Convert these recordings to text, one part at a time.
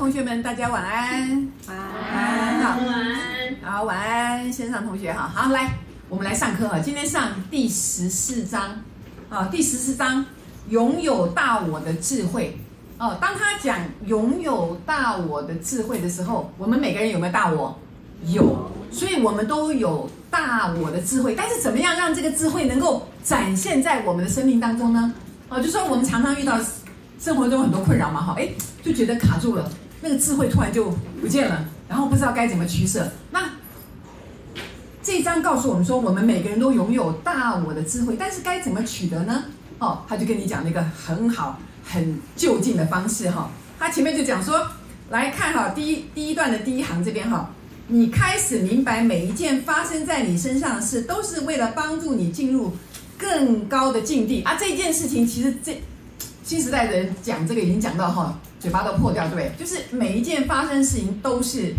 同学们，大家晚安。晚安，好，晚安。好，晚安，先上同学哈。好，来，我们来上课哈。今天上第十四章，啊，第十四章，拥有大我的智慧。哦，当他讲拥有大我的智慧的时候，我们每个人有没有大我？有，所以我们都有大我的智慧。但是，怎么样让这个智慧能够展现在我们的生命当中呢？哦，就说我们常常遇到。生活中很多困扰嘛，哈，哎，就觉得卡住了，那个智慧突然就不见了，然后不知道该怎么取舍。那这一章告诉我们说，我们每个人都拥有大我的智慧，但是该怎么取得呢？哦，他就跟你讲了一个很好、很就近的方式，哈。他前面就讲说，来看哈，第一第一段的第一行这边哈，你开始明白每一件发生在你身上的事，都是为了帮助你进入更高的境地啊。这件事情其实这。新时代的人讲这个已经讲到哈，嘴巴都破掉，对？就是每一件发生事情都是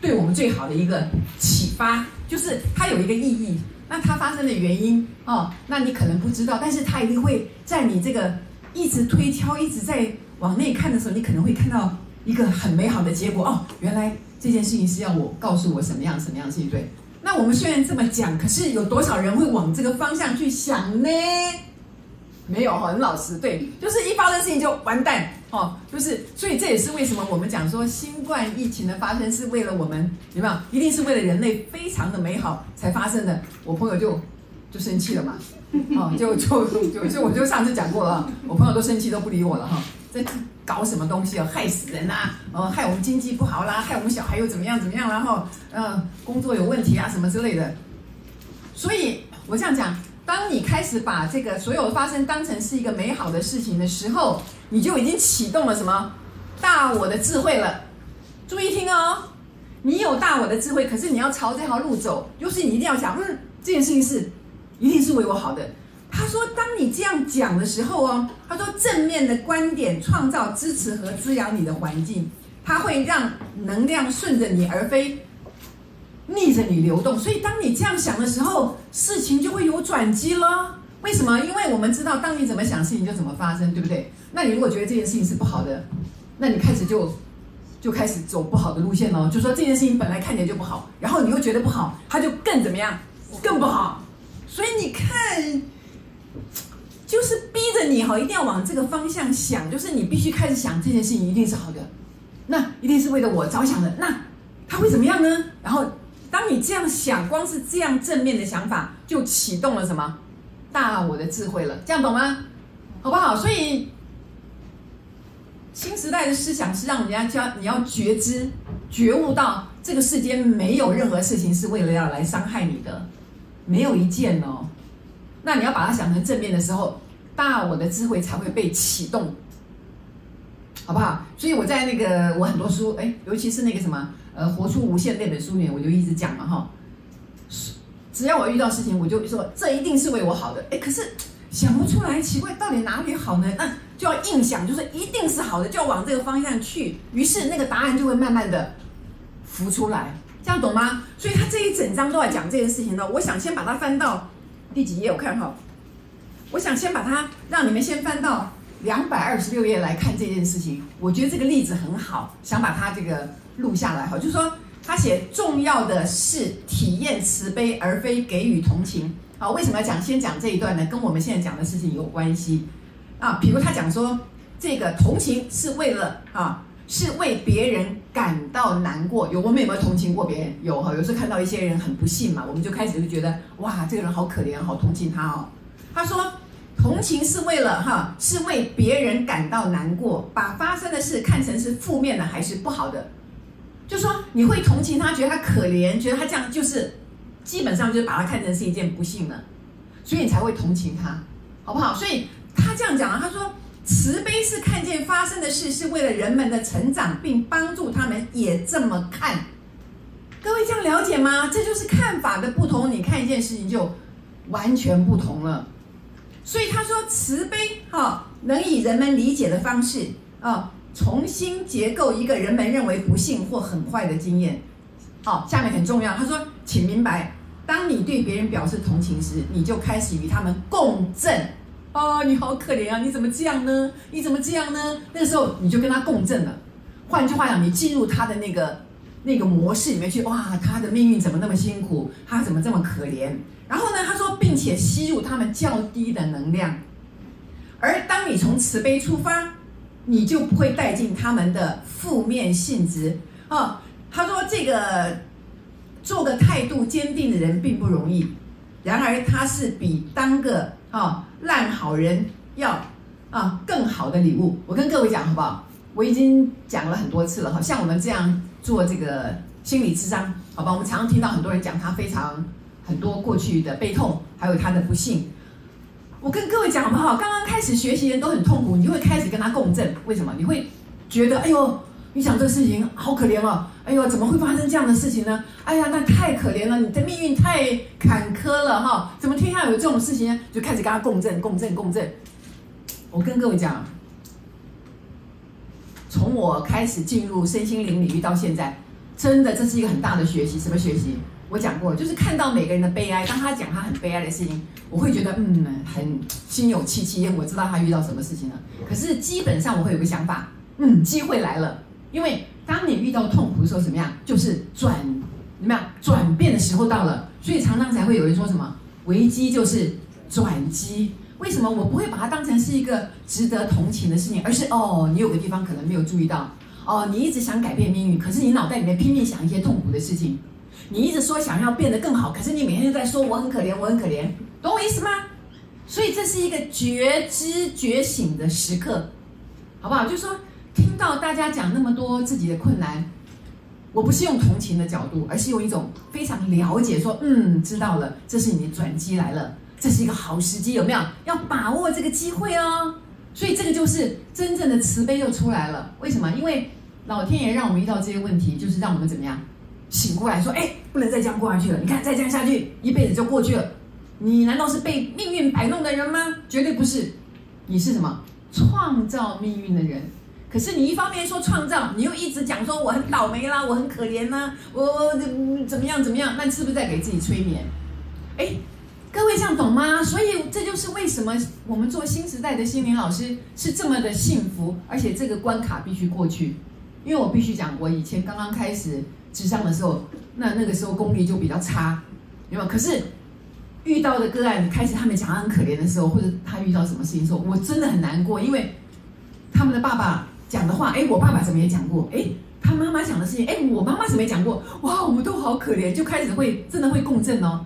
对我们最好的一个启发，就是它有一个意义。那它发生的原因哦，那你可能不知道，但是它一定会在你这个一直推敲、一直在往内看的时候，你可能会看到一个很美好的结果哦。原来这件事情是要我告诉我什么样、什么样的事情，对？那我们虽然这么讲，可是有多少人会往这个方向去想呢？没有，很老实，对，就是一发生事情就完蛋哦，就是，所以这也是为什么我们讲说新冠疫情的发生是为了我们，有没有？一定是为了人类非常的美好才发生的。我朋友就就生气了嘛，哦，就就就就我就上次讲过了，我朋友都生气都不理我了哈，这搞什么东西啊，害死人呐，哦，害我们经济不好啦，害我们小孩又怎么样怎么样，然后嗯，工作有问题啊什么之类的。所以我这样讲。当你开始把这个所有的发生当成是一个美好的事情的时候，你就已经启动了什么大我的智慧了。注意听哦，你有大我的智慧，可是你要朝这条路走，就是你一定要想，嗯，这件事情是一定是为我好的。他说，当你这样讲的时候哦，他说正面的观点创造支持和滋养你的环境，它会让能量顺着你而非。逆着你流动，所以当你这样想的时候，事情就会有转机了。为什么？因为我们知道，当你怎么想，事情就怎么发生，对不对？那你如果觉得这件事情是不好的，那你开始就就开始走不好的路线喽。就说这件事情本来看起来就不好，然后你又觉得不好，它就更怎么样？更不好。所以你看，就是逼着你哈，一定要往这个方向想，就是你必须开始想这件事情一定是好的，那一定是为了我着想的。那它会怎么样呢？然后。当你这样想，光是这样正面的想法，就启动了什么大我的智慧了？这样懂吗？好不好？所以新时代的思想是让人家教你要觉知、觉悟到这个世间没有任何事情是为了要来伤害你的，没有一件哦。那你要把它想成正面的时候，大我的智慧才会被启动，好不好？所以我在那个我很多书，哎，尤其是那个什么。呃，活出无限那本书里面，我就一直讲嘛，哈，只要我遇到事情，我就说这一定是为我好的。哎，可是想不出来，奇怪，到底哪里好呢？那就要硬想，就是一定是好的，就要往这个方向去。于是那个答案就会慢慢的浮出来，这样懂吗？所以他这一整章都在讲这件事情呢。我想先把它翻到第几页？我看哈，我想先把它让你们先翻到两百二十六页来看这件事情。我觉得这个例子很好，想把它这个。录下来哈，就是说他写重要的是体验慈悲，而非给予同情。好，为什么要讲先讲这一段呢？跟我们现在讲的事情有关系啊。比如他讲说，这个同情是为了啊，是为别人感到难过。有我们有没有同情过别人？有哈，有时候看到一些人很不幸嘛，我们就开始就觉得哇，这个人好可怜，好同情他哦。他说，同情是为了哈，是为别人感到难过，把发生的事看成是负面的还是不好的。就说你会同情他，觉得他可怜，觉得他这样就是，基本上就是把他看成是一件不幸的，所以你才会同情他，好不好？所以他这样讲啊，他说慈悲是看见发生的事是为了人们的成长，并帮助他们也这么看。各位这样了解吗？这就是看法的不同，你看一件事情就完全不同了。所以他说慈悲哈，能以人们理解的方式啊。重新结构一个人们认为不幸或很坏的经验。好，下面很重要。他说：“请明白，当你对别人表示同情时，你就开始与他们共振。哦，你好可怜啊！你怎么这样呢？你怎么这样呢？那个时候你就跟他共振了。换句话讲，你进入他的那个那个模式里面去，哇，他的命运怎么那么辛苦？他怎么这么可怜？然后呢，他说，并且吸入他们较低的能量。而当你从慈悲出发，你就不会带进他们的负面性质。哦，他说这个做个态度坚定的人并不容易，然而他是比当个啊、烂好人要啊、更好的礼物。我跟各位讲好不好？我已经讲了很多次了哈，像我们这样做这个心理咨商，好吧？我们常常听到很多人讲他非常很多过去的悲痛，还有他的不幸。我跟各位讲好不好？刚刚开始学习的人都很痛苦，你就会开始跟他共振。为什么？你会觉得，哎呦，你想这事情好可怜哦，哎呦，怎么会发生这样的事情呢？哎呀，那太可怜了，你的命运太坎坷了哈！怎么天下有这种事情呢？就开始跟他共振、共振、共振。我跟各位讲。从我开始进入身心灵领域到现在，真的这是一个很大的学习。什么学习？我讲过，就是看到每个人的悲哀。当他讲他很悲哀的事情，我会觉得嗯，很心有戚戚焉。我知道他遇到什么事情了。可是基本上我会有个想法，嗯，机会来了。因为当你遇到痛苦的时候，怎么样？就是转怎么样？转变的时候到了。所以常常才会有人说什么，危机就是转机。为什么我不会把它当成是一个值得同情的事情，而是哦，你有个地方可能没有注意到，哦，你一直想改变命运，可是你脑袋里面拼命想一些痛苦的事情，你一直说想要变得更好，可是你每天都在说我很可怜，我很可怜，懂我意思吗？所以这是一个觉知觉醒的时刻，好不好？就是说，听到大家讲那么多自己的困难，我不是用同情的角度，而是用一种非常了解，说嗯，知道了，这是你的转机来了。这是一个好时机，有没有？要把握这个机会哦。所以这个就是真正的慈悲又出来了。为什么？因为老天爷让我们遇到这些问题，就是让我们怎么样醒过来，说：哎，不能再这样过下去了。你看，再这样下去，一辈子就过去了。你难道是被命运摆弄的人吗？绝对不是。你是什么？创造命运的人。可是你一方面说创造，你又一直讲说我很倒霉啦，我很可怜啦，我我怎么样怎么样？那是不是在给自己催眠？哎。各位这样懂吗？所以这就是为什么我们做新时代的心灵老师是这么的幸福，而且这个关卡必须过去。因为我必须讲，我以前刚刚开始智商的时候，那那个时候功力就比较差，有没有？可是遇到的个案开始他们讲他很可怜的时候，或者他遇到什么事情的时候，我真的很难过，因为他们的爸爸讲的话，哎，我爸爸怎么也讲过？哎，他妈妈讲的事情，哎，我妈妈怎么也讲过？哇，我们都好可怜，就开始会真的会共振哦。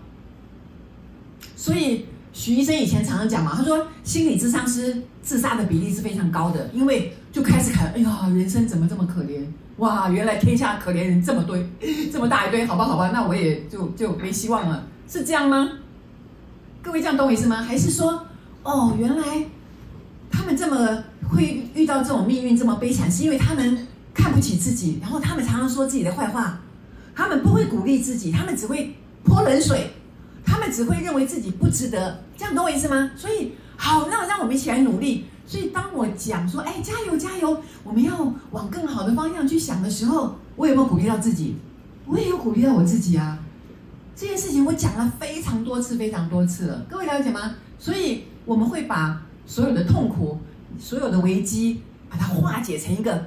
所以许医生以前常常讲嘛，他说心理咨商师自杀的比例是非常高的，因为就开始看，哎呀，人生怎么这么可怜？哇，原来天下可怜人这么多，这么大一堆，好吧，好吧，那我也就就没希望了，是这样吗？各位这样懂我意思吗？还是说，哦，原来他们这么会遇到这种命运这么悲惨，是因为他们看不起自己，然后他们常常说自己的坏话，他们不会鼓励自己，他们只会泼冷水。他们只会认为自己不值得，这样懂我意思吗？所以好，那让我们一起来努力。所以当我讲说，哎，加油加油，我们要往更好的方向去想的时候，我有没有鼓励到自己？我也有鼓励到我自己啊。这件事情我讲了非常多次，非常多次了，各位了解吗？所以我们会把所有的痛苦、所有的危机，把它化解成一个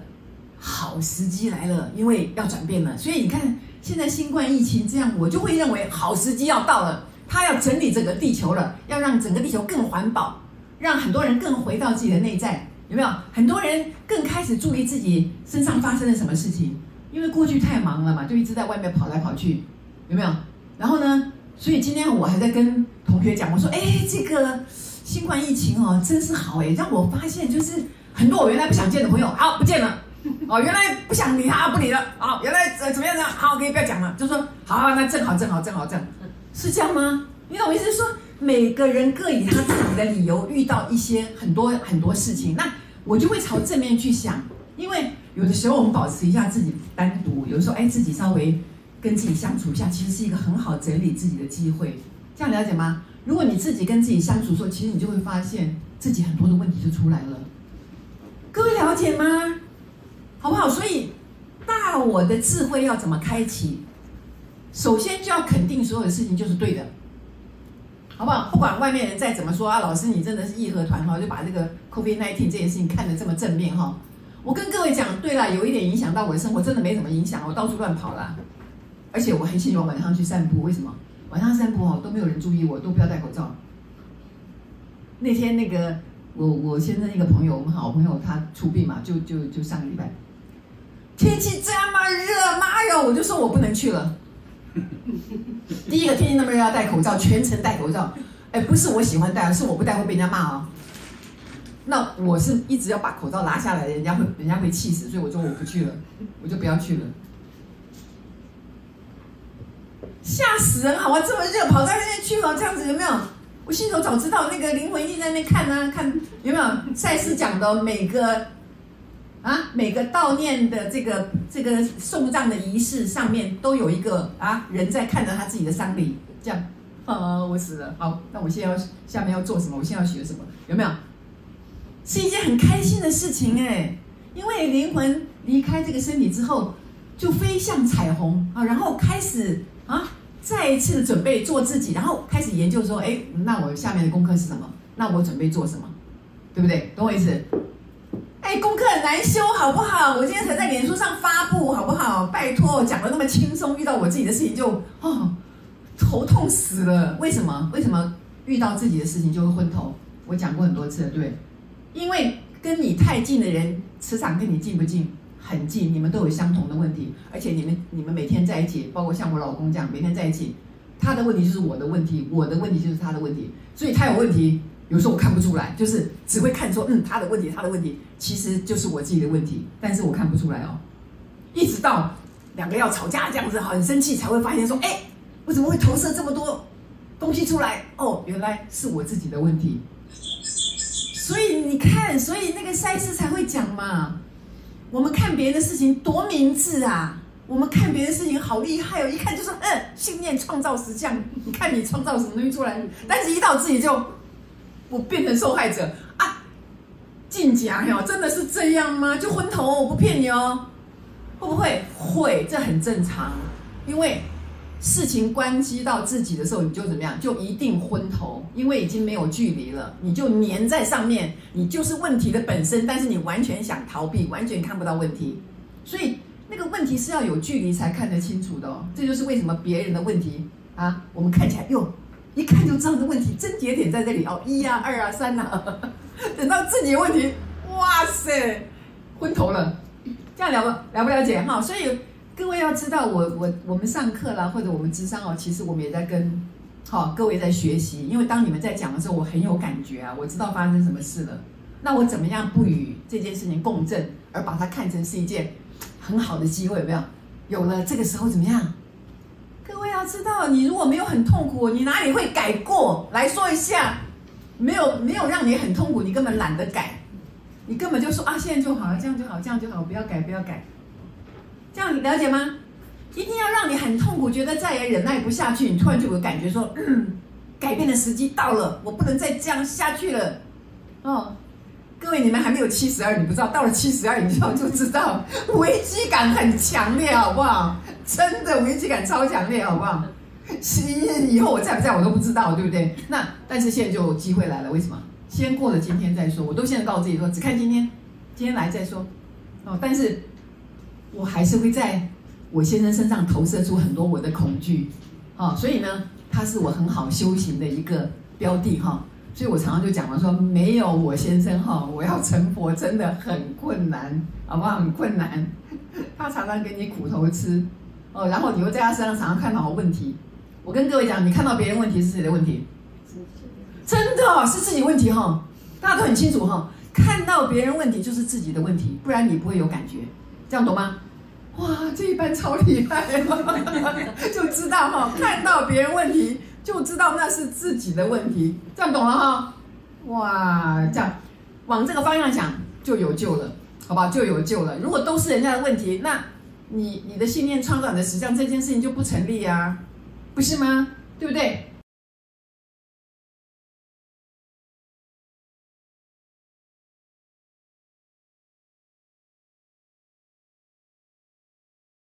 好时机来了，因为要转变了。所以你看。现在新冠疫情这样，我就会认为好时机要到了，他要整理整个地球了，要让整个地球更环保，让很多人更回到自己的内在，有没有？很多人更开始注意自己身上发生了什么事情，因为过去太忙了嘛，就一直在外面跑来跑去，有没有？然后呢，所以今天我还在跟同学讲，我说，哎，这个新冠疫情哦，真是好哎，让我发现就是很多我原来不想见的朋友，好，不见了。哦，原来不想理他，不理了。哦，原来呃怎么样呢？好，可以不要讲了。就说好，那正好，正好，正好，正，是这样吗？你懂我意思？说每个人各以他自己的理由遇到一些很多很多事情，那我就会朝正面去想。因为有的时候我们保持一下自己单独，有的时候哎自己稍微跟自己相处一下，其实是一个很好整理自己的机会。这样了解吗？如果你自己跟自己相处的时候，其实你就会发现自己很多的问题就出来了。各位了解吗？好不好？所以大我的智慧要怎么开启？首先就要肯定所有的事情就是对的，好不好？不管外面人再怎么说啊，老师你真的是义和团哈，就把这个 COVID-19 这件事情看得这么正面哈。我跟各位讲，对了，有一点影响到我的生活，真的没什么影响，我到处乱跑啦。而且我很喜欢晚上去散步，为什么？晚上散步哦，都没有人注意我，都不要戴口罩。那天那个我我先生一个朋友，我们好朋友他出殡嘛，就就就上个礼拜，天气这么热，妈哟，我就说我不能去了。第一个天气那么热，要戴口罩，全程戴口罩。哎，不是我喜欢戴，是我不戴会被人家骂哦。那我是一直要把口罩拿下来，人家会人家会气死，所以我说我不去了，我就不要去了。吓死人！好啊，这么热，跑到那边去了，这样子有没有？我心头早知道，那个灵魂一定在那边看、啊，看有没有？赛事讲的每个啊，每个悼念的这个这个送葬的仪式上面都有一个啊人在看着他自己的丧礼，这样啊，我死了。好，那我现在要下面要做什么？我现在要学什么？有没有？是一件很开心的事情哎，因为灵魂离开这个身体之后，就飞向彩虹啊，然后开始啊，再一次的准备做自己，然后开始研究说，哎，那我下面的功课是什么？那我准备做什么？对不对？懂我意思？功课很难修，好不好？我今天才在脸书上发布，好不好？拜托，讲得那么轻松，遇到我自己的事情就哦，头痛死了。为什么？为什么遇到自己的事情就会昏头？我讲过很多次了，对。因为跟你太近的人，磁场跟你近不近？很近，你们都有相同的问题，而且你们你们每天在一起，包括像我老公这样每天在一起，他的问题就是我的问题，我的问题就是他的问题，所以他有问题，有时候我看不出来，就是只会看说，嗯，他的问题，他的问题，其实就是我自己的问题，但是我看不出来哦，一直到两个要吵架这样子，很生气才会发现说，哎，我怎么会投射这么多东西出来？哦，原来是我自己的问题。所以你看，所以那个赛斯才会讲嘛。我们看别人的事情多明智啊！我们看别人的事情好厉害哦，一看就是嗯，信念创造实相。你看你创造什么东西出来，但是一到自己就我变成受害者啊！进甲哟，真的是这样吗？就昏头，我不骗你哦。会不会？会，这很正常，因为。事情关系到自己的时候，你就怎么样？就一定昏头，因为已经没有距离了，你就黏在上面，你就是问题的本身，但是你完全想逃避，完全看不到问题，所以那个问题是要有距离才看得清楚的哦。这就是为什么别人的问题啊，我们看起来哟，一看就知道这问题症结点在这里哦，一啊，二啊，三啊，等到自己问题，哇塞，昏头了，这样了不了不了解哈？所以。各位要知道我，我我们上课啦，或者我们智商哦，其实我们也在跟，好、各位在学习。因为当你们在讲的时候，我很有感觉啊，我知道发生什么事了。那我怎么样不与这件事情共振，而把它看成是一件很好的机会？有没有？有了这个时候怎么样？知道，你如果没有很痛苦，你哪里会改过？来说一下，没有没有让你很痛苦，你根本懒得改，你根本就说啊，现在就好了，这样就好，这样就好，不要改，不要改。这样你了解吗？一定要让你很痛苦，觉得再也忍耐不下去，你突然就有感觉说，改变的时机到了，我不能再这样下去了。哦，各位，你们还没有七十二，你不知道，到了七十二，你就就知道危机感很强烈，好不好？真的危机感超强烈，好不好？十一以后我在不在我都不知道，对不对？那但是现在就机会来了，为什么？先过了今天再说。我都现在告诉自己说，只看今天，今天来再说。哦，但是。我还是会在我先生身上投射出很多我的恐惧，哦，所以呢，他是我很好修行的一个标的哈。所以我常常就讲了说，没有我先生哈，我要成佛真的很困难，好不好？很困难。他常常给你苦头吃，哦，然后你会在他身上常常看到好问题。我跟各位讲，你看到别人问题是谁的问题？真的是自己问题哈，大家都很清楚哈。看到别人问题就是自己的问题，不然你不会有感觉，这样懂吗？哇，这一班超厉害，就知道哈，看到别人问题就知道那是自己的问题，这样懂了哈？哇，这样往这个方向想就有救了，好吧？就有救了。如果都是人家的问题，那你你的信念创造你的实相这件事情就不成立呀，不是吗？对不对？